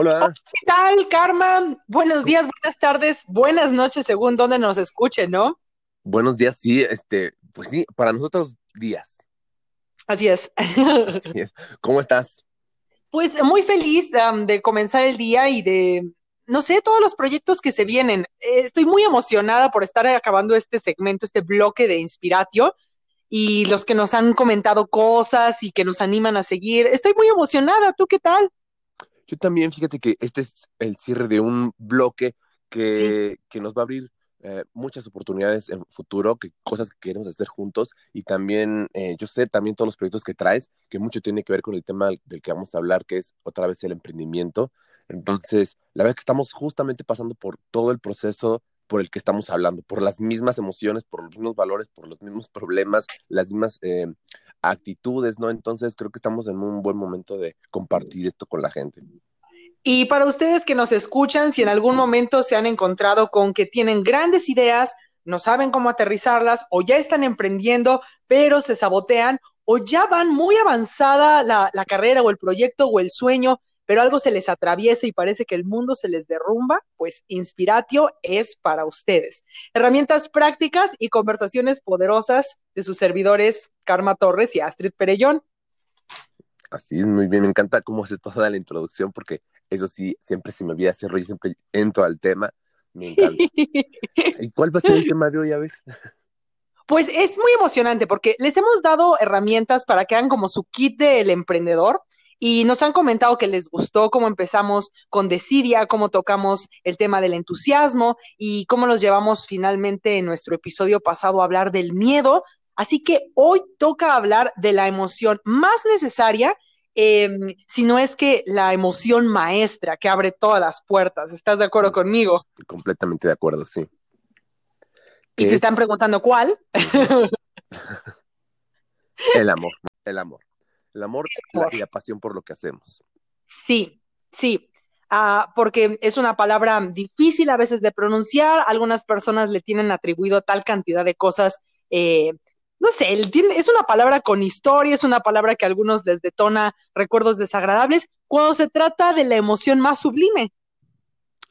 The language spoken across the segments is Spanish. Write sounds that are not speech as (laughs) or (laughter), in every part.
Hola. ¿Qué tal, Karma? Buenos días, buenas tardes, buenas noches, según donde nos escuchen, ¿no? Buenos días, sí, este, pues sí, para nosotros días. Así es. (laughs) Así es. ¿Cómo estás? Pues muy feliz um, de comenzar el día y de, no sé, todos los proyectos que se vienen. Eh, estoy muy emocionada por estar acabando este segmento, este bloque de Inspiratio y los que nos han comentado cosas y que nos animan a seguir. Estoy muy emocionada. ¿Tú qué tal? Yo también, fíjate que este es el cierre de un bloque que, que nos va a abrir eh, muchas oportunidades en futuro, que cosas que queremos hacer juntos y también, eh, yo sé también todos los proyectos que traes, que mucho tiene que ver con el tema del que vamos a hablar, que es otra vez el emprendimiento. Entonces, la verdad es que estamos justamente pasando por todo el proceso por el que estamos hablando, por las mismas emociones, por los mismos valores, por los mismos problemas, las mismas eh, actitudes, ¿no? Entonces creo que estamos en un buen momento de compartir esto con la gente. Y para ustedes que nos escuchan, si en algún momento se han encontrado con que tienen grandes ideas, no saben cómo aterrizarlas o ya están emprendiendo, pero se sabotean o ya van muy avanzada la, la carrera o el proyecto o el sueño, pero algo se les atraviesa y parece que el mundo se les derrumba, pues Inspiratio es para ustedes. Herramientas prácticas y conversaciones poderosas de sus servidores Karma Torres y Astrid Perellón. Así es, muy bien, me encanta cómo hace toda la introducción, porque eso sí, siempre se me olvida hacerlo y siempre entro al tema. Me encanta. (laughs) ¿Y cuál va a ser el tema de hoy? A ver. Pues es muy emocionante porque les hemos dado herramientas para que hagan como su kit del emprendedor y nos han comentado que les gustó cómo empezamos con Decidia, cómo tocamos el tema del entusiasmo y cómo los llevamos finalmente en nuestro episodio pasado a hablar del miedo. Así que hoy toca hablar de la emoción más necesaria, eh, si no es que la emoción maestra que abre todas las puertas. ¿Estás de acuerdo conmigo? Completamente de acuerdo, sí. Y se están preguntando cuál. (laughs) el amor, el amor el amor y la pasión por lo que hacemos. Sí, sí. Uh, porque es una palabra difícil a veces de pronunciar, algunas personas le tienen atribuido tal cantidad de cosas, eh, no sé, es una palabra con historia, es una palabra que a algunos les detona recuerdos desagradables, cuando se trata de la emoción más sublime.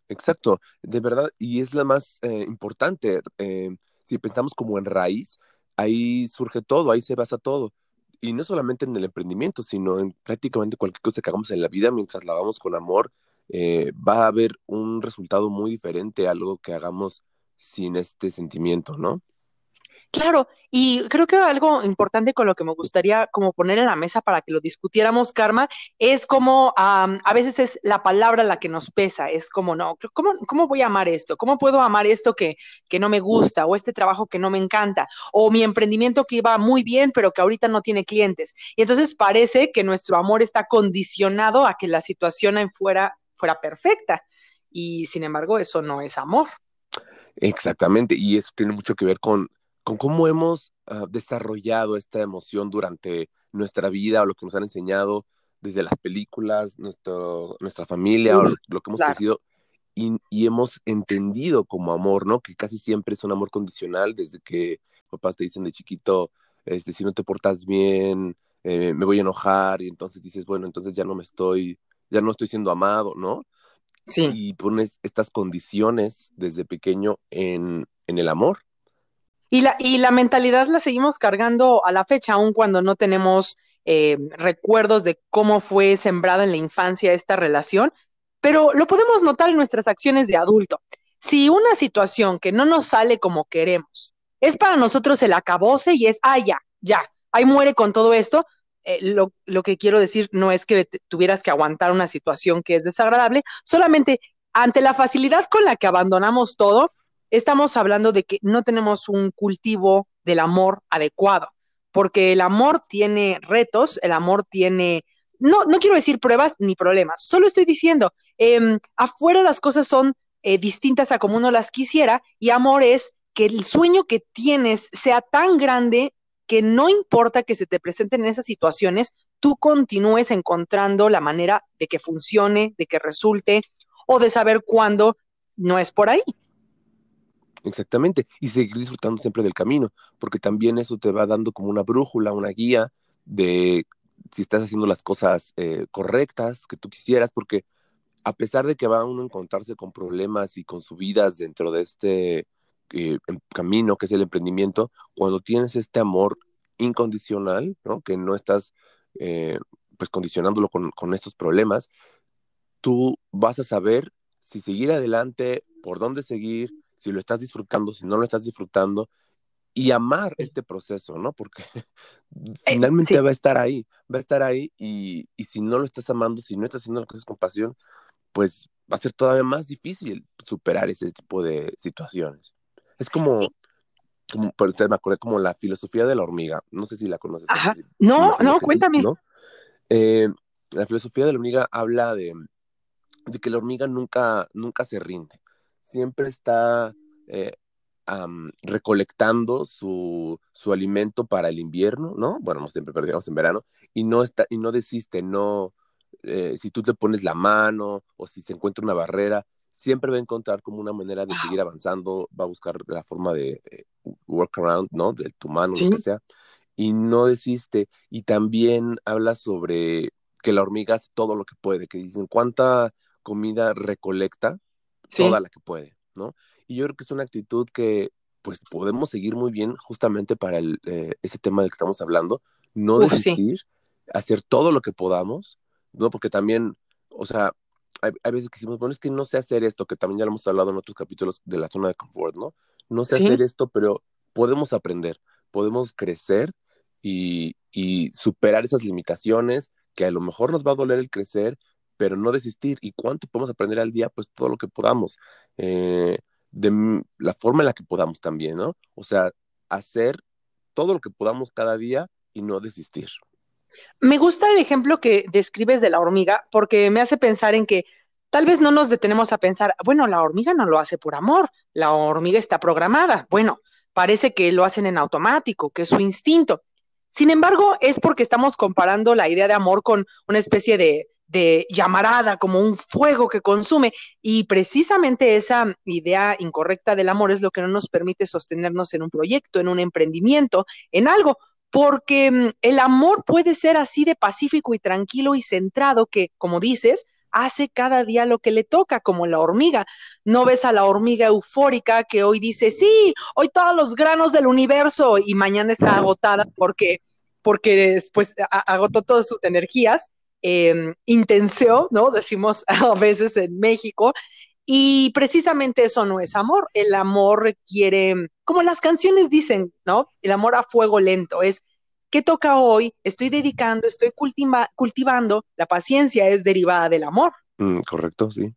Exacto, de verdad, y es la más eh, importante. Eh, si pensamos como en raíz, ahí surge todo, ahí se basa todo y no solamente en el emprendimiento, sino en prácticamente cualquier cosa que hagamos en la vida, mientras la hagamos con amor, eh, va a haber un resultado muy diferente a algo que hagamos sin este sentimiento, ¿no? Claro, y creo que algo importante con lo que me gustaría como poner en la mesa para que lo discutiéramos, Karma, es como a veces es la palabra la que nos pesa, es como, no, ¿cómo, cómo voy a amar esto? ¿Cómo puedo amar esto que, que no me gusta o este trabajo que no me encanta o mi emprendimiento que iba muy bien pero que ahorita no tiene clientes? Y entonces parece que nuestro amor está condicionado a que la situación fuera fuera perfecta y sin embargo eso no es amor. Exactamente, y eso tiene mucho que ver con con cómo hemos uh, desarrollado esta emoción durante nuestra vida o lo que nos han enseñado desde las películas, nuestro, nuestra familia Uf, o lo, que hemos claro. crecido y, y, hemos entendido como amor, ¿no? Que casi siempre es un amor condicional desde que papás te dicen de chiquito, este, si no te portas bien, eh, me voy a enojar y entonces dices, bueno, entonces ya no me estoy, ya no estoy siendo amado, ¿no? Sí. Y pones estas condiciones desde pequeño en, en el amor. Y la, y la mentalidad la seguimos cargando a la fecha, aun cuando no tenemos eh, recuerdos de cómo fue sembrada en la infancia esta relación, pero lo podemos notar en nuestras acciones de adulto. Si una situación que no nos sale como queremos es para nosotros el acabose y es, ah, ya, ya, ahí muere con todo esto, eh, lo, lo, que quiero decir no es que tuvieras que aguantar una situación que es desagradable, solamente ante la facilidad con la que abandonamos todo, estamos hablando de que no tenemos un cultivo del amor adecuado, porque el amor tiene retos, el amor tiene, no, no quiero decir pruebas ni problemas, solo estoy diciendo, eh, afuera las cosas son eh, distintas a como uno las quisiera y amor es que el sueño que tienes sea tan grande que no importa que se te presenten esas situaciones, tú continúes encontrando la manera de que funcione, de que resulte o de saber cuándo no es por ahí. Exactamente, y seguir disfrutando siempre del camino, porque también eso te va dando como una brújula, una guía de si estás haciendo las cosas eh, correctas que tú quisieras, porque a pesar de que va uno a encontrarse con problemas y con subidas dentro de este eh, em, camino que es el emprendimiento, cuando tienes este amor incondicional, ¿no? Que no estás eh, pues condicionándolo con, con estos problemas, tú vas a saber si seguir adelante, por dónde seguir, si lo estás disfrutando, si no lo estás disfrutando, y amar este proceso, ¿no? Porque (laughs) eh, finalmente va a estar ahí, va a estar ahí y, y, si no lo estás amando, si no estás haciendo las cosas con pasión, pues va a ser todavía más difícil superar ese tipo de situaciones. Es como, como me acordé como la filosofía de la hormiga, no sé si la conoces. Ajá. No, no, cuéntame. Eh, la filosofía de la hormiga habla de, de, que la hormiga nunca, nunca se rinde, siempre está... Eh, recolectando su, su, alimento para el invierno, ¿no? Bueno, siempre perdíamos en verano, y no, está, y no desiste, no, eh, si tú te pones la mano o si se encuentra una barrera, siempre va a encontrar como una manera de seguir avanzando, va a buscar la forma de eh, work around, ¿no? De tu mano, lo que sea, y no desiste. Y también habla sobre que la hormiga hace todo lo que puede, que dicen cuánta comida recolecta, toda la que puede, ¿no? Y yo creo que es una actitud que pues podemos seguir muy bien justamente para el, eh, ese tema del que estamos hablando, no desistir, hacer todo lo que podamos, ¿no? Porque también, o sea, hay, veces que decimos, bueno, es que no sé hacer esto, que también ya lo hemos hablado en otros capítulos de la zona de confort, ¿no? No sé hacer esto, pero podemos aprender, podemos crecer y, y superar esas limitaciones que a lo mejor nos va a doler el crecer, pero no desistir. ¿Y cuánto podemos aprender al día? Pues todo lo que podamos. Eh, de la forma en la que podamos también, ¿no? O sea, hacer todo lo que podamos cada día y no desistir. Me gusta el ejemplo que describes de la hormiga porque me hace pensar en que tal vez no nos detenemos a pensar, bueno, la hormiga no lo hace por amor, la hormiga está programada, bueno, parece que lo hacen en automático, que es su instinto. Sin embargo, es porque estamos comparando la idea de amor con una especie de de llamarada, como un fuego que consume. Y precisamente esa idea incorrecta del amor es lo que no nos permite sostenernos en un proyecto, en un emprendimiento, en algo, porque mm, el amor puede ser así de pacífico y tranquilo y centrado que, como dices, hace cada día lo que le toca, como la hormiga. No ves a la hormiga eufórica que hoy dice, sí, hoy todos los granos del universo y mañana está agotada porque porque después agotó todas sus energías eh, ¿no? Decimos (laughs) a veces en México. Y precisamente eso no es amor. El amor requiere, como las canciones dicen, ¿no? El amor a fuego lento es, ¿qué toca hoy? Estoy dedicando, estoy cultivando. La paciencia es derivada del amor. Mm, correcto, sí.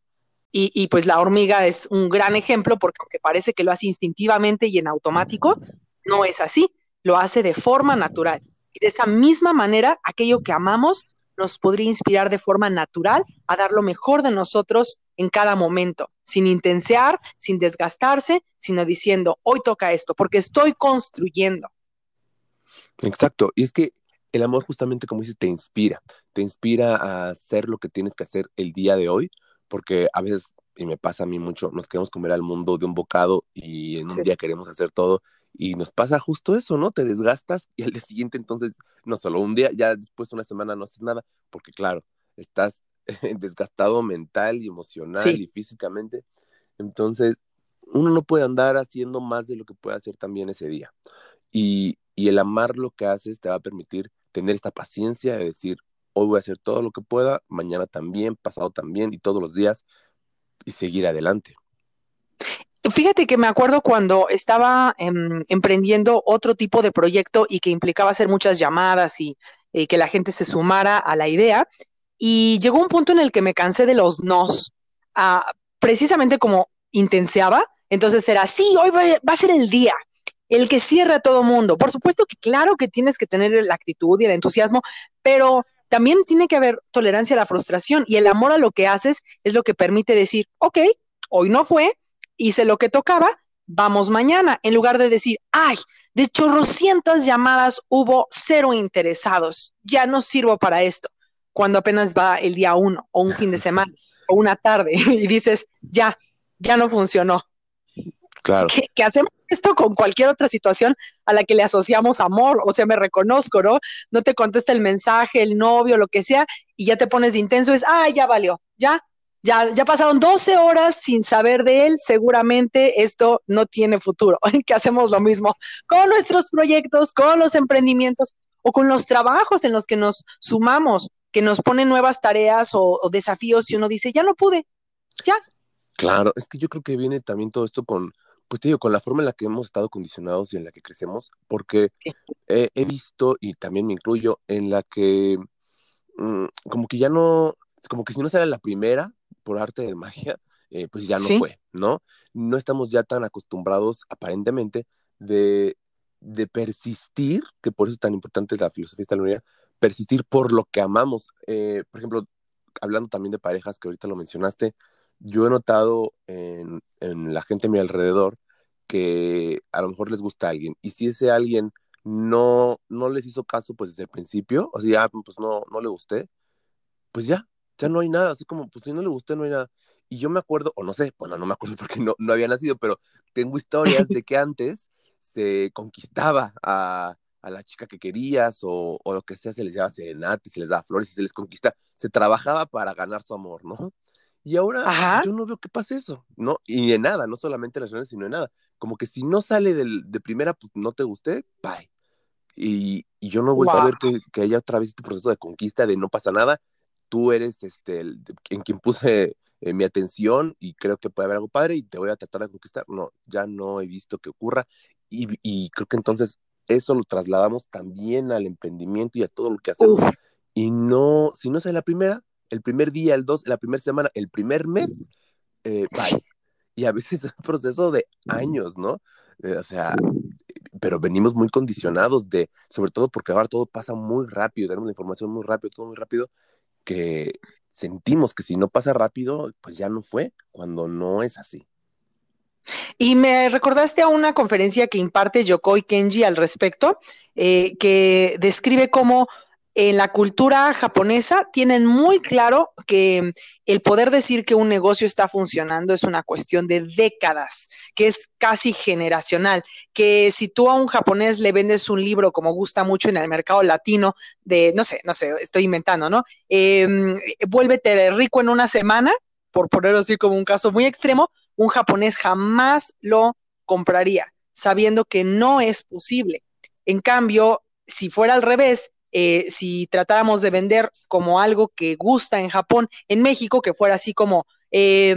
Y, y, pues la hormiga es un gran ejemplo porque aunque parece que lo hace instintivamente y en automático, no es así. Lo hace de forma natural. Y de esa misma manera, aquello que amamos nos podría inspirar de forma natural a dar lo mejor de nosotros en cada momento, sin intensear, sin desgastarse, sino diciendo, hoy toca esto, porque estoy construyendo. Exacto, y es que el amor justamente, como dices, te inspira, te inspira a hacer lo que tienes que hacer el día de hoy, porque a veces, y me pasa a mí mucho, nos queremos comer al mundo de un bocado y en un día queremos hacer todo y nos pasa justo eso, ¿no? Te desgastas y al día siguiente entonces, no solo un día, ya después de una semana no haces nada, porque claro, estás (laughs) desgastado mental y emocional y físicamente. Entonces, uno no puede andar haciendo más de lo que puede hacer también ese día. Y, y el amar lo que haces te va a permitir tener esta paciencia de decir, hoy voy a hacer todo lo que pueda, mañana también, pasado también y todos los días y seguir adelante. Fíjate que me acuerdo cuando estaba em, emprendiendo otro tipo de proyecto y que implicaba hacer muchas llamadas y, que la gente se sumara a la idea. Y llegó un punto en el que me cansé de los nos, ah, precisamente como intenseaba. Entonces era, sí, hoy va, a ser el día, el que cierra a todo mundo. Por supuesto que claro que tienes que tener la actitud y el entusiasmo, pero también tiene que haber tolerancia a la frustración y el amor a lo que haces es lo que permite decir, ok, hoy no fue, hice lo que tocaba, vamos mañana, en lugar de decir, ay, de chorrocientas llamadas hubo cero interesados, ya no sirvo para esto, cuando apenas va el día uno o un fin de semana o una tarde (laughs) y dices, ya, ya no funcionó. Claro. ¿Qué hacemos esto con cualquier otra situación a la que le asociamos amor, o sea, me reconozco, ¿no? No te contesta el mensaje, el novio, lo que sea, y ya te pones de intenso, es, ah, ya valió, ya, ya, ya pasaron 12 horas sin saber de él, seguramente esto no tiene futuro, (laughs) que hacemos lo mismo con nuestros proyectos, con los emprendimientos o con los trabajos en los que nos sumamos, que nos ponen nuevas tareas o, o desafíos y uno dice, ya no pude, ya. Claro, es que yo creo que viene también todo esto con, pues te digo, con la forma en la que hemos estado condicionados y en la que crecemos, porque he visto, y también me incluyo, en la que mm, como que ya no, como que si no sale la primera por arte de magia, eh, pues ya no fue, ¿no? No estamos ya tan acostumbrados, aparentemente, de, de persistir, que por eso es tan importante la filosofía esta persistir por lo que amamos. Eh, por ejemplo, hablando también de parejas, que ahorita lo mencionaste, yo he notado en, la gente a mi alrededor que a lo mejor les gusta a alguien y si ese alguien no, no les hizo caso pues desde el principio, o sea, pues no, no le gusté, pues ya, ya no hay nada, así como, pues si no le gusté, no hay nada. Y yo me acuerdo, o no sé, bueno, no me acuerdo (laughs) porque no, no había nacido, pero tengo historias de que antes se conquistaba a, a la chica que querías o, o, lo que sea, se les daba serenate, se les daba flores y se les conquista, se trabajaba para ganar su amor, ¿no? Y ahora yo no veo que pase eso, ¿no? Y de nada, no solamente en las reuniones, sino de nada. Como que si no sale de primera, pues no te guste, bye. Y, y yo no he vuelto a ver que, que, haya otra vez este proceso de conquista, de no pasa nada. Tú eres este, el, en quien puse eh, mi atención y creo que puede haber algo padre y te voy a tratar de conquistar. No, ya no he visto que ocurra. Y, y creo que entonces eso lo trasladamos también al emprendimiento y a todo lo que hacemos. Y no, si no sale la primera, el primer día, el dos, la primera semana, el primer mes, eh, bye. Y a veces (laughs) es un proceso de años, ¿no? Eh, o sea, pero venimos muy condicionados de, sobre todo porque ahora todo pasa muy rápido, tenemos la información muy rápido, todo muy rápido, que sentimos que si no pasa rápido, pues ya no fue, cuando no es así. Y me recordaste a una conferencia que imparte Yokoi Kenji al respecto, eh, que describe cómo en la cultura japonesa tienen muy claro que el poder decir que un negocio está funcionando es una cuestión de décadas, que es casi generacional, que si tú a un japonés le vendes un libro como gusta mucho en el mercado latino, de, no sé, no sé, estoy inventando, ¿no? Eh, vuélvete rico en una semana, por ponerlo así como un caso muy extremo, un japonés jamás lo compraría, sabiendo que no es posible. En cambio, si fuera al revés, eh, si tratáramos de vender como algo que gusta en Japón, en México, que fuera así como eh,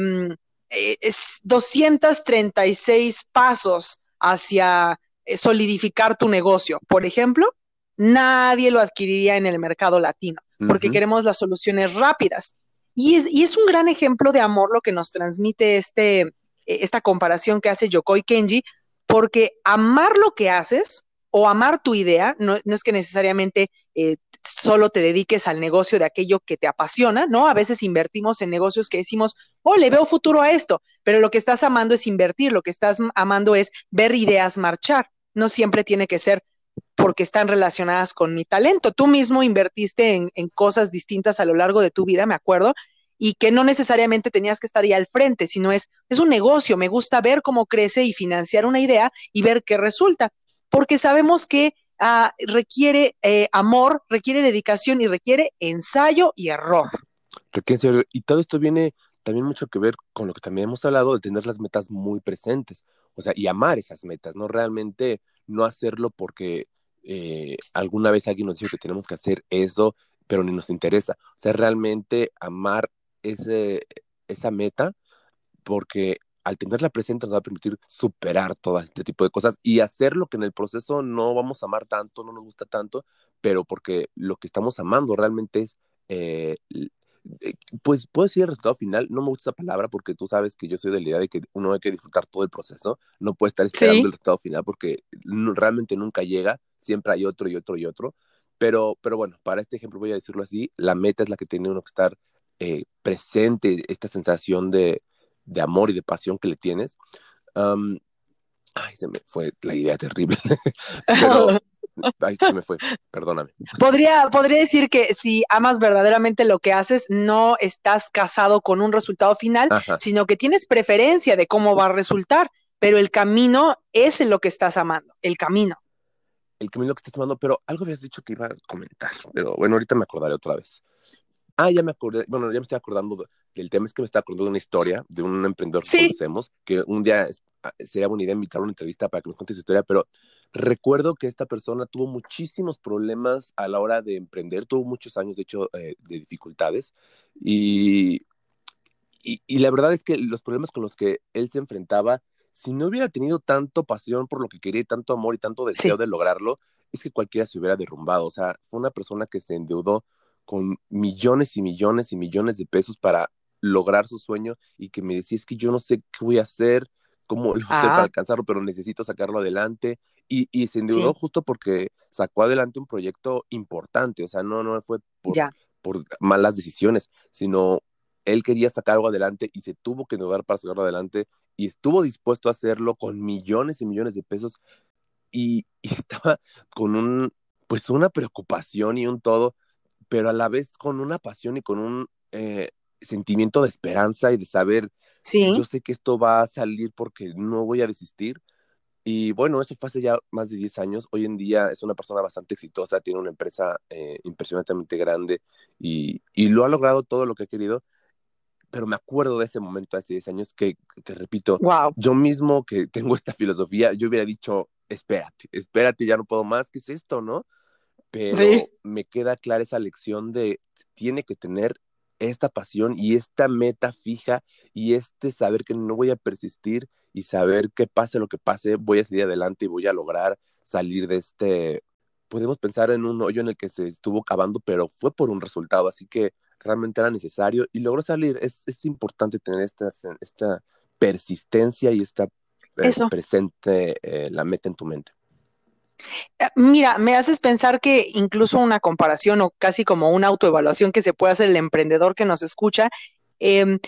236 pasos hacia eh, solidificar tu negocio, por ejemplo, nadie lo adquiriría en el mercado latino, porque queremos las soluciones rápidas. Y es, y es, un gran ejemplo de amor lo que nos transmite este, e, esta comparación que hace Yokoi Kenji, porque amar lo que haces o amar tu idea, no, no es que necesariamente eh, solo te dediques al negocio de aquello que te apasiona, ¿no? A veces invertimos en negocios que decimos, oh, le veo futuro a esto, pero lo que estás amando es invertir, lo que estás amando es ver ideas marchar, no siempre tiene que ser porque están relacionadas con mi talento. Tú mismo invertiste en, cosas distintas a lo largo de tu vida, me acuerdo, y que no necesariamente tenías que estar ahí al frente, sino es, es un negocio, me gusta ver cómo crece y financiar una idea y ver qué resulta, porque sabemos que Ah, requiere eh, amor, requiere dedicación y requiere ensayo y error. Y todo esto viene también mucho que ver con lo que también hemos hablado de tener las metas muy presentes, o sea, y amar esas metas, no realmente no hacerlo porque eh, alguna vez alguien nos dijo que tenemos que hacer eso, pero ni nos interesa. O sea, realmente amar esa meta porque al tenerla presente nos va a permitir superar todo este tipo de cosas y hacer lo que en el proceso no vamos a amar tanto, no nos gusta tanto, pero porque lo que estamos amando realmente es, eh, eh, pues puedo decir el resultado final, no me gusta esa palabra porque tú sabes que yo soy de la idea de que uno hay que disfrutar todo el proceso, no puede estar esperando el resultado final porque realmente nunca llega, siempre hay otro y otro y otro, pero, pero bueno, para este ejemplo voy a decirlo así, la meta es la que tiene uno que estar eh, presente, esta sensación de, de amor y de pasión que le tienes. ay, se me fue la idea terrible. (laughs) Pero, (laughs) ay, se me fue, perdóname. Podría, podría decir que si amas verdaderamente lo que haces, no estás casado con un resultado final, sino que tienes preferencia de cómo va a resultar, pero el camino es en lo que estás amando, el camino. El camino que estás amando, pero algo habías dicho que iba a comentar, pero bueno, ahorita me acordaré otra vez. Ah, ya me acordé, bueno, ya me estoy acordando del tema, es que me está acordando de una historia de un emprendedor que conocemos, que un día ah, sería buena idea invitar a una entrevista para que nos cuente su historia, pero recuerdo que esta persona tuvo muchísimos problemas a la hora de emprender, tuvo muchos años, de hecho, eh, de dificultades, y, y, la verdad es que los problemas con los que él se enfrentaba, si no hubiera tenido tanto pasión por lo que quería, tanto amor y tanto deseo de lograrlo, es que cualquiera se hubiera derrumbado. O sea, fue una persona que se endeudó con millones y millones y millones de pesos para lograr su sueño y que me decía, es que yo no sé qué voy a hacer, cómo lo hacer para ah. alcanzarlo, pero necesito sacarlo adelante. Y, y se endeudó justo porque sacó adelante un proyecto importante, o sea, no, no fue por, por malas decisiones, sino él quería sacar algo adelante y se tuvo que endeudar para sacarlo adelante y estuvo dispuesto a hacerlo con millones y millones de pesos y, y (laughs) estaba con un, pues una preocupación y un todo pero a la vez con una pasión y con un eh, sentimiento de esperanza y de saber, sí. yo sé que esto va a salir porque no voy a desistir. Y bueno, eso fue hace ya más de 10 años. Hoy en día es una persona bastante exitosa, tiene una empresa eh, impresionantemente grande y, y, lo ha logrado todo lo que ha querido. Pero me acuerdo de ese momento hace 10 años que, te repito, yo mismo que tengo esta filosofía, yo hubiera dicho, espérate, espérate, ya no puedo más, ¿qué es esto, no? Pero me queda clara esa lección de tiene que tener esta pasión y esta meta fija y este saber que no voy a persistir y saber que pase lo que pase, voy a seguir adelante y voy a lograr salir de este, podemos pensar en un hoyo en el que se estuvo cavando, pero fue por un resultado, así que realmente era necesario y logró salir. Es, es importante tener esta, esta persistencia y esta eh, presente eh, la meta en tu mente. Eh, mira, me haces pensar que incluso una comparación o casi como una autoevaluación que se puede hacer el emprendedor que nos escucha, em,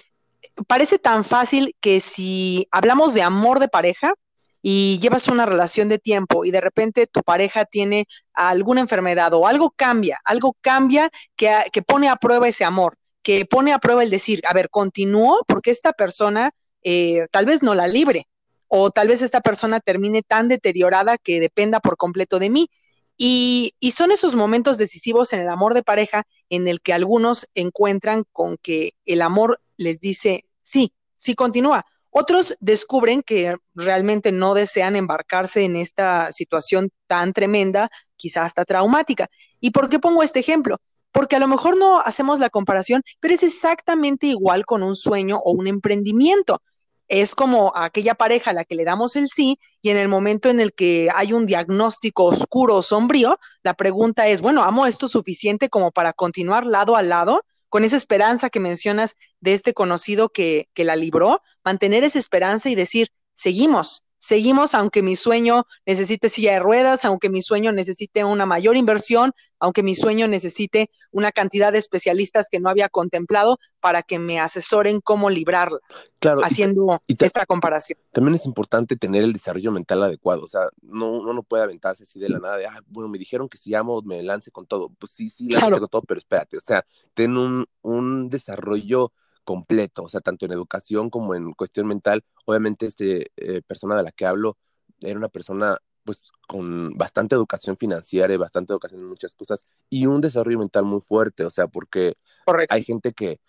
parece tan fácil que si hablamos de amor de pareja y llevas una relación de tiempo y de repente tu pareja tiene alguna enfermedad o algo cambia, algo cambia que, que pone a prueba ese amor, que pone a prueba el decir, a ver, continúo porque esta persona eh, tal vez no la libre, o tal vez esta persona termine tan deteriorada que dependa por completo de mí. Y, son esos momentos decisivos en el amor de pareja en el que algunos encuentran con que el amor les dice, sí, sí continúa. Otros descubren que realmente no desean embarcarse en esta situación tan tremenda, quizás hasta traumática. ¿Y por qué pongo este ejemplo? Porque a lo mejor no hacemos la comparación, pero es exactamente igual con un sueño o un emprendimiento es como aquella pareja a la que le damos el sí y en el momento en el que hay un diagnóstico oscuro o sombrío, la pregunta es, bueno, ¿amo esto suficiente como para continuar lado a lado? Con esa esperanza que mencionas de este conocido que, que la libró, mantener esa esperanza y decir, seguimos, seguimos aunque mi sueño necesite silla de ruedas, aunque mi sueño necesite una mayor inversión, aunque mi sueño necesite una cantidad de especialistas que no había contemplado para que me asesoren cómo librarla. Claro, haciendo esta comparación. También es importante tener el desarrollo mental adecuado, o sea, no, uno no puede aventarse así de la nada de, ah, bueno, me dijeron que si amo, me lance con todo. Pues sí, sí, lance con todo, pero espérate, o sea, ten un, un desarrollo completo, o sea, tanto en educación como en cuestión mental. Obviamente, este eh, persona de la que hablo era una persona pues con bastante educación financiera y bastante educación en muchas cosas y un desarrollo mental muy fuerte, o sea, porque hay gente que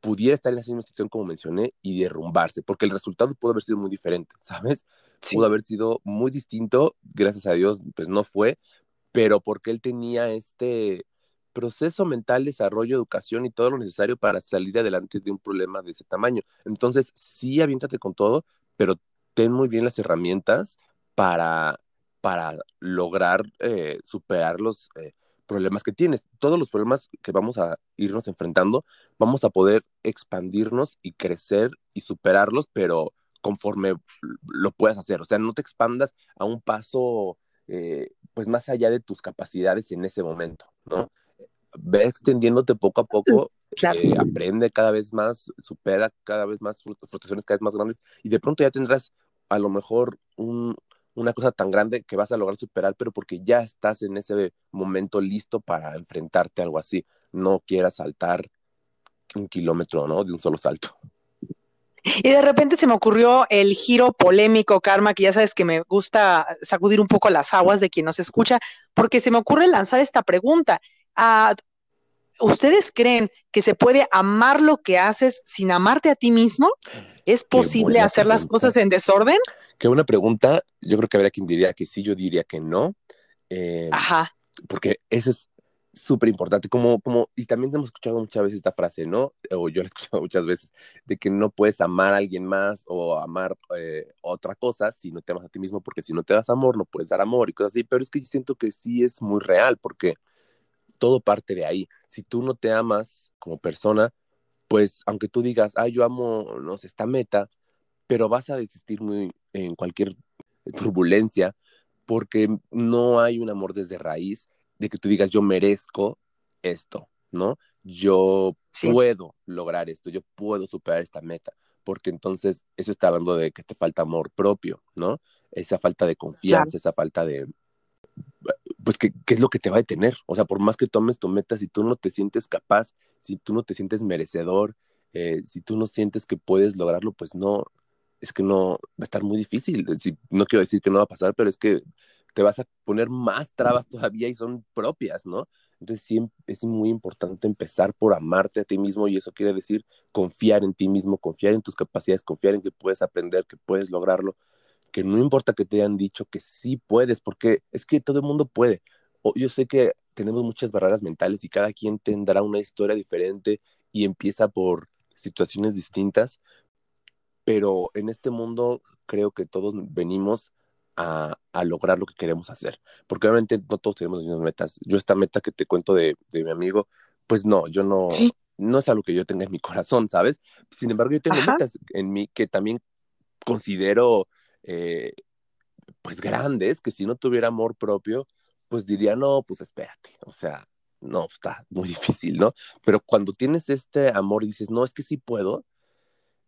pudiera estar en esa misma situación como mencioné y derrumbarse, porque el resultado pudo haber sido muy diferente, ¿sabes? Pudo haber sido muy distinto, gracias a Dios, pues no fue, pero porque él tenía este, proceso mental, desarrollo, educación y todo lo necesario para salir adelante de un problema de ese tamaño. Entonces, sí, aviéntate con todo, pero ten muy bien las herramientas para, para lograr eh, superar los eh, problemas que tienes. Todos los problemas que vamos a irnos enfrentando, vamos a poder expandirnos y crecer y superarlos, pero conforme lo puedas hacer. O sea, no te expandas a un paso, eh, pues más allá de tus capacidades en ese momento, ¿no? Ve extendiéndote poco a poco, (laughs) eh, aprende cada vez más, supera cada vez más frustraciones cada vez más grandes y de pronto ya tendrás a lo mejor una cosa tan grande que vas a lograr superar, pero porque ya estás en ese momento listo para enfrentarte a algo así. No quieras saltar un kilómetro, ¿no? De un solo salto. Y de repente se me ocurrió el giro polémico, Karma, que ya sabes que me gusta sacudir un poco las aguas de quien nos escucha, porque se me ocurre lanzar esta pregunta. Ah, ¿ustedes creen que se puede amar lo que haces sin amarte a ti mismo? ¿Es posible hacer las cosas en desorden? Qué buena pregunta. Yo creo que habría quien diría que sí, yo diría que no. Eh, Ajá. Porque eso es súper importante, como, como, y también hemos escuchado muchas veces esta frase, ¿no? O yo la he escuchado (laughs) muchas veces, de que no puedes amar a alguien más o amar eh, otra cosa si no te amas a ti mismo, porque si no te das amor, no puedes dar amor y cosas así, pero es que yo siento que sí es muy real, porque todo parte de ahí. Si tú no te amas como persona, pues aunque tú digas, ah, yo amo, no sé, esta meta, pero vas a existir muy en cualquier turbulencia porque no hay un amor desde raíz de que tú digas, yo merezco esto, ¿no? Yo puedo lograr esto, yo puedo superar esta meta, porque entonces eso está hablando de que te falta amor propio, ¿no? Esa falta de confianza, esa falta de, pues, ¿qué, ¿qué, es lo que te va a detener? O sea, por más que tomes tu meta, si tú no te sientes capaz, si tú no te sientes merecedor, eh, si tú no sientes que puedes lograrlo, pues no, es que no, va a estar muy difícil. no quiero decir que no va a pasar, pero es que te vas a poner más trabas todavía y son propias, ¿no? Entonces sí es muy importante empezar por amarte a ti mismo y eso quiere decir confiar en ti mismo, confiar en tus capacidades, confiar en que puedes aprender, que puedes lograrlo, que no importa que te hayan dicho que sí puedes, porque es que todo el mundo puede. Yo sé que tenemos muchas barreras mentales y cada quien tendrá una historia diferente y empieza por situaciones distintas, pero en este mundo creo que todos venimos a, lograr lo que queremos hacer, porque obviamente no todos tenemos las mismas metas. Yo esta meta que te cuento de, mi amigo, pues no, yo no, no es algo que yo tenga en mi corazón, ¿sabes? Sin embargo, yo tengo metas en mí que también considero, eh, pues grandes, que si no tuviera amor propio, pues diría, no, pues espérate, o sea, no, está muy (laughs) difícil, ¿no? Pero cuando tienes este amor y dices, no, es que sí puedo,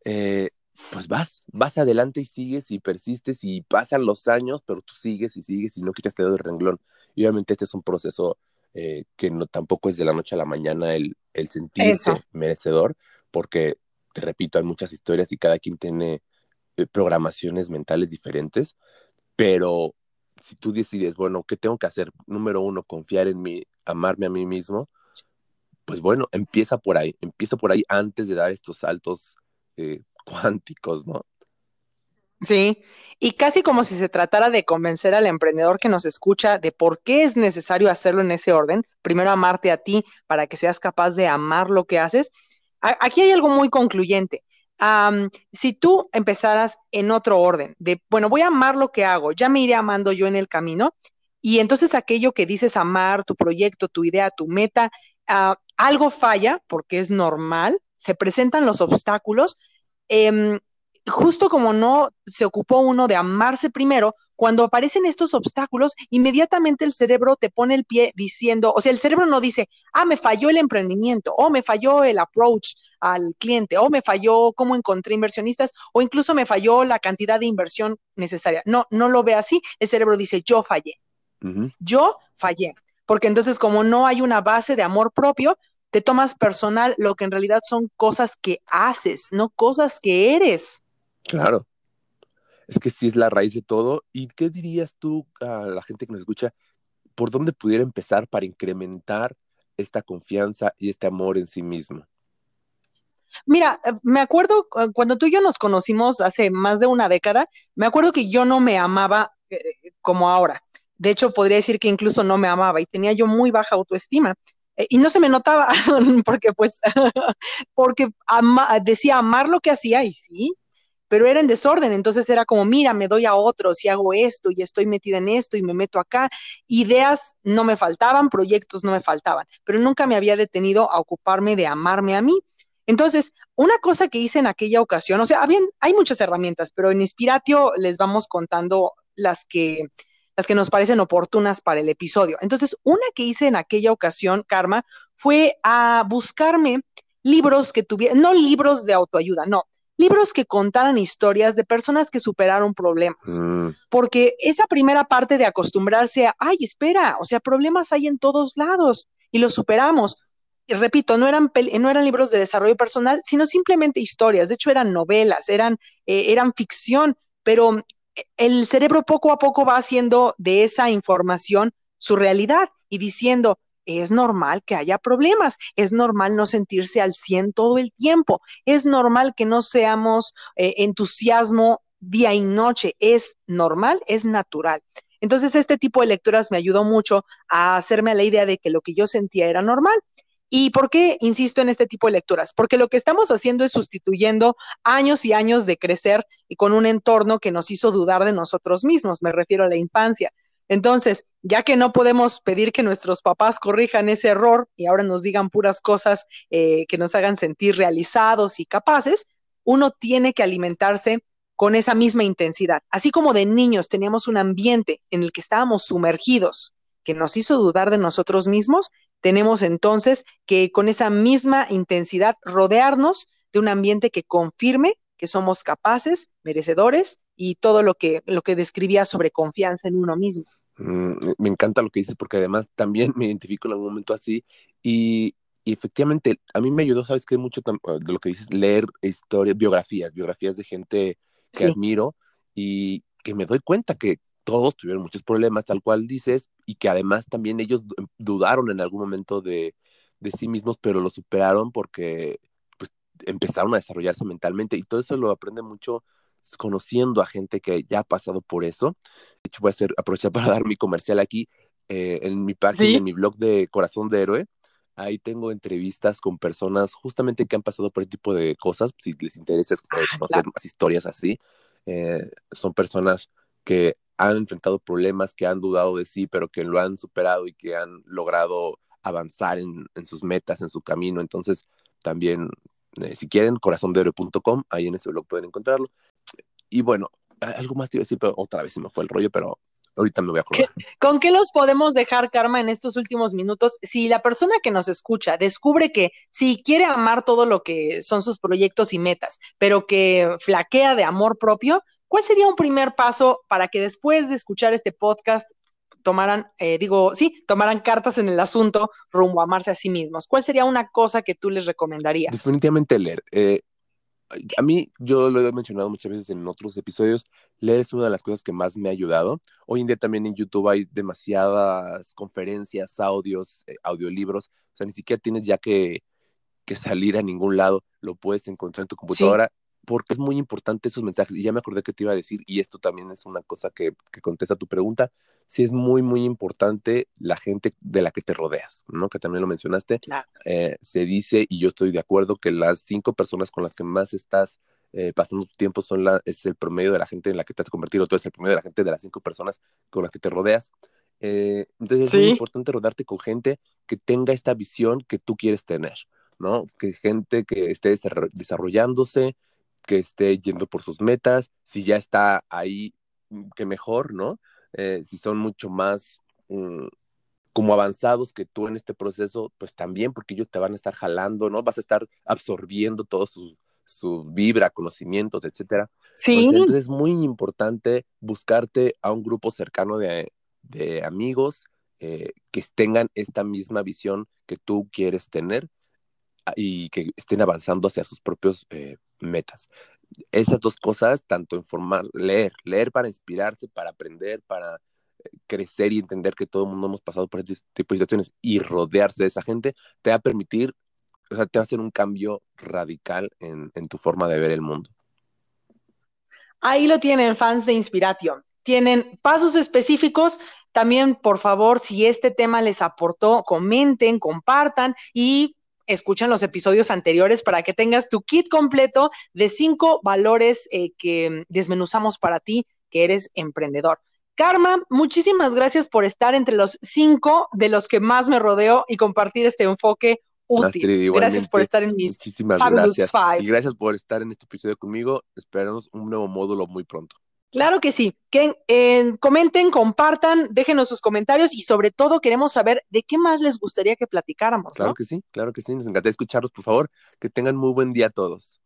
eh, pues vas, vas adelante y sigues y persistes y pasan los años, pero tú sigues y sigues y no quitas el dedo del renglón. Y obviamente este es un proceso eh, que no tampoco es de la noche a la mañana el, el sentirse merecedor, porque, te repito, hay muchas historias y cada quien tiene programaciones mentales diferentes, pero si tú decides, bueno, ¿qué tengo que hacer? Número uno, confiar en mí, amarme a mí mismo, pues bueno, empieza por ahí, empieza por ahí antes de dar estos saltos eh, (laughs) cuánticos, ¿no? Sí, y casi como si se tratara de convencer al emprendedor que nos escucha de por qué es necesario hacerlo en ese orden. Primero amarte a ti para que seas capaz de amar lo que haces. aquí hay algo muy concluyente. Si tú empezaras en otro orden, de, bueno, voy a amar lo que hago, ya me iré amando yo en el camino, y entonces aquello que dices amar, tu proyecto, tu idea, tu meta, ah, algo falla porque es normal, se presentan los obstáculos, Em, justo como no se ocupó uno de amarse primero, cuando aparecen estos obstáculos, inmediatamente el cerebro te pone el pie diciendo, o sea, el cerebro no dice, ah, me falló el emprendimiento, o me falló el approach al cliente, o me falló cómo encontré inversionistas, o incluso me falló la cantidad de inversión necesaria. No, no lo ve así, el cerebro dice, yo fallé, yo fallé, porque entonces como no hay una base de amor propio, te tomas personal lo que en realidad son cosas que haces, no cosas que eres. Claro. Es que sí es la raíz de todo. ¿Y qué dirías tú a la gente que nos escucha? ¿Por dónde pudiera empezar para incrementar esta confianza y este amor en sí mismo? Mira, eh, me acuerdo cuando tú y yo nos conocimos hace más de una década, me acuerdo que yo no me amaba eh, como ahora. De hecho, podría decir que incluso no me amaba y tenía yo muy baja autoestima. Eh, y no se me notaba, (laughs) porque pues, (laughs) porque decía amar lo que hacía y sí, pero era en desorden, entonces era como, mira, me doy a otros y hago esto y estoy metida en esto y me meto acá. Ideas no me faltaban, proyectos no me faltaban, pero nunca me había detenido a ocuparme de amarme a mí. Entonces, una cosa que hice en aquella ocasión, o sea, habían, hay muchas herramientas, pero en Inspiratio les vamos contando las que las que nos parecen oportunas para el episodio. Entonces, una que hice en aquella ocasión, Karma, fue a buscarme libros que tuvieran, no libros de autoayuda, no, libros que contaran historias de personas que superaron problemas. Mm. Porque esa primera parte de acostumbrarse a, ay, espera, o sea, problemas hay en todos lados y los superamos. Y repito, no eran, no eran libros de desarrollo personal, sino simplemente historias. De hecho, eran novelas, eran, eh, eran ficción, pero el cerebro poco a poco va haciendo de esa información su realidad y diciendo, es normal que haya problemas, es normal no sentirse al 100 todo el tiempo, es normal que no seamos eh, entusiasmo día y noche, es normal, es natural. Entonces, este tipo de lecturas me ayudó mucho a hacerme la idea de que lo que yo sentía era normal. ¿Y por qué insisto en este tipo de lecturas? Porque lo que estamos haciendo es sustituyendo años y años de crecer y con un entorno que nos hizo dudar de nosotros mismos, me refiero a la infancia. Entonces, ya que no podemos pedir que nuestros papás corrijan ese error y ahora nos digan puras cosas eh, que nos hagan sentir realizados y capaces, uno tiene que alimentarse con esa misma intensidad. Así como de niños teníamos un ambiente en el que estábamos sumergidos, que nos hizo dudar de nosotros mismos, tenemos entonces que con esa misma intensidad rodearnos de un ambiente que confirme que somos capaces, merecedores y todo lo que, lo que describía sobre confianza en uno mismo. Mm, me encanta lo que dices porque además también me identifico en algún momento así y, efectivamente a mí me ayudó, sabes que mucho de lo que dices, leer historias, biografías, biografías de gente que admiro y que me doy cuenta que todos tuvieron muchos problemas, tal cual dices, y que además también ellos dudaron en algún momento de, de sí mismos, pero lo superaron porque empezaron a desarrollarse mentalmente y todo eso lo aprende mucho conociendo a gente que ya ha pasado por eso. De hecho, voy a hacer, aprovechar para (laughs) dar mi comercial aquí eh, en mi página, en mi blog de Corazón de Héroe. Ahí tengo entrevistas con personas justamente que han pasado por este tipo de cosas, si les interesa ah, conocer más historias así. Eh, son personas que han enfrentado problemas, que han dudado de sí, pero que lo han superado y que han logrado avanzar en, sus metas, en su camino. Entonces, también, eh, si quieren, corazondehéroe.com, ahí en ese blog pueden encontrarlo. Y bueno, algo más te iba a decir, pero otra vez se me fue el rollo, pero ahorita me voy a acordar. ¿Con qué los podemos dejar, Karma, en estos últimos minutos? Si la persona que nos escucha descubre que si quiere amar todo lo que son sus proyectos y metas, pero que flaquea de amor propio, ¿cuál sería un primer paso para que después de escuchar este podcast tomaran, eh, digo, sí, tomaran cartas en el asunto rumbo a amarse a sí mismos? ¿Cuál sería una cosa que tú les recomendarías? Definitivamente leer. Eh, a mí, yo lo he mencionado muchas veces en otros episodios, leer es una de las cosas que más me ha ayudado. Hoy en día también en YouTube hay demasiadas conferencias, audios, eh, audiolibros, o sea, ni siquiera tienes ya que, salir a ningún lado, lo puedes encontrar en tu computadora. Porque es muy importante esos mensajes. Y ya me acordé que te iba a decir, y esto también es una cosa que, que contesta tu pregunta sí es muy, muy importante la gente de la que te rodeas, ¿no? Que también lo mencionaste. Eh, se dice, y yo estoy de acuerdo, que las cinco personas con las que más estás eh, pasando tu tiempo son la, es el promedio de la gente en la que te has convertido, todo es el promedio de la gente de las cinco personas con las que te rodeas. Eh, entonces es muy importante rodearte con gente que tenga esta visión que tú quieres tener, ¿no? Que gente que esté desarrollándose, que esté yendo por sus metas, si ya está ahí, mm, que mejor, ¿no? Eh, si son mucho más mm, como avanzados que tú en este proceso, pues también porque ellos te van a estar jalando, ¿no? Vas a estar absorbiendo todo su, su vibra, conocimientos, etcétera. Sí. entonces es muy importante buscarte a un grupo cercano de, de amigos eh, que tengan esta misma visión que tú quieres tener y que estén avanzando hacia sus propios eh, metas esas dos cosas, tanto informar, leer, leer para inspirarse, para aprender, para eh, crecer y entender que todo el mundo hemos pasado por este tipo de situaciones y rodearse de esa gente, te va a permitir, o sea, te va a hacer un cambio radical en, en tu forma de ver el mundo. Ahí lo tienen fans de Inspiration. Tienen pasos específicos. También, por favor, si este tema les aportó, comenten, compartan y escuchan los episodios anteriores para que tengas tu kit completo de cinco valores eh, que desmenuzamos para ti, que eres emprendedor. Karma, muchísimas gracias por estar entre los cinco de los que más me rodeo y compartir este enfoque útil. gracias por estar en mis Muchísimas gracias. Y gracias por estar en este episodio conmigo. Esperamos un nuevo módulo muy pronto. Claro que sí. Que, eh, comenten, compartan, déjenos sus comentarios y sobre todo queremos saber de qué más les gustaría que platicáramos. Claro que sí, claro que sí. Nos encantaría escucharlos, por favor. Que tengan muy buen día a todos.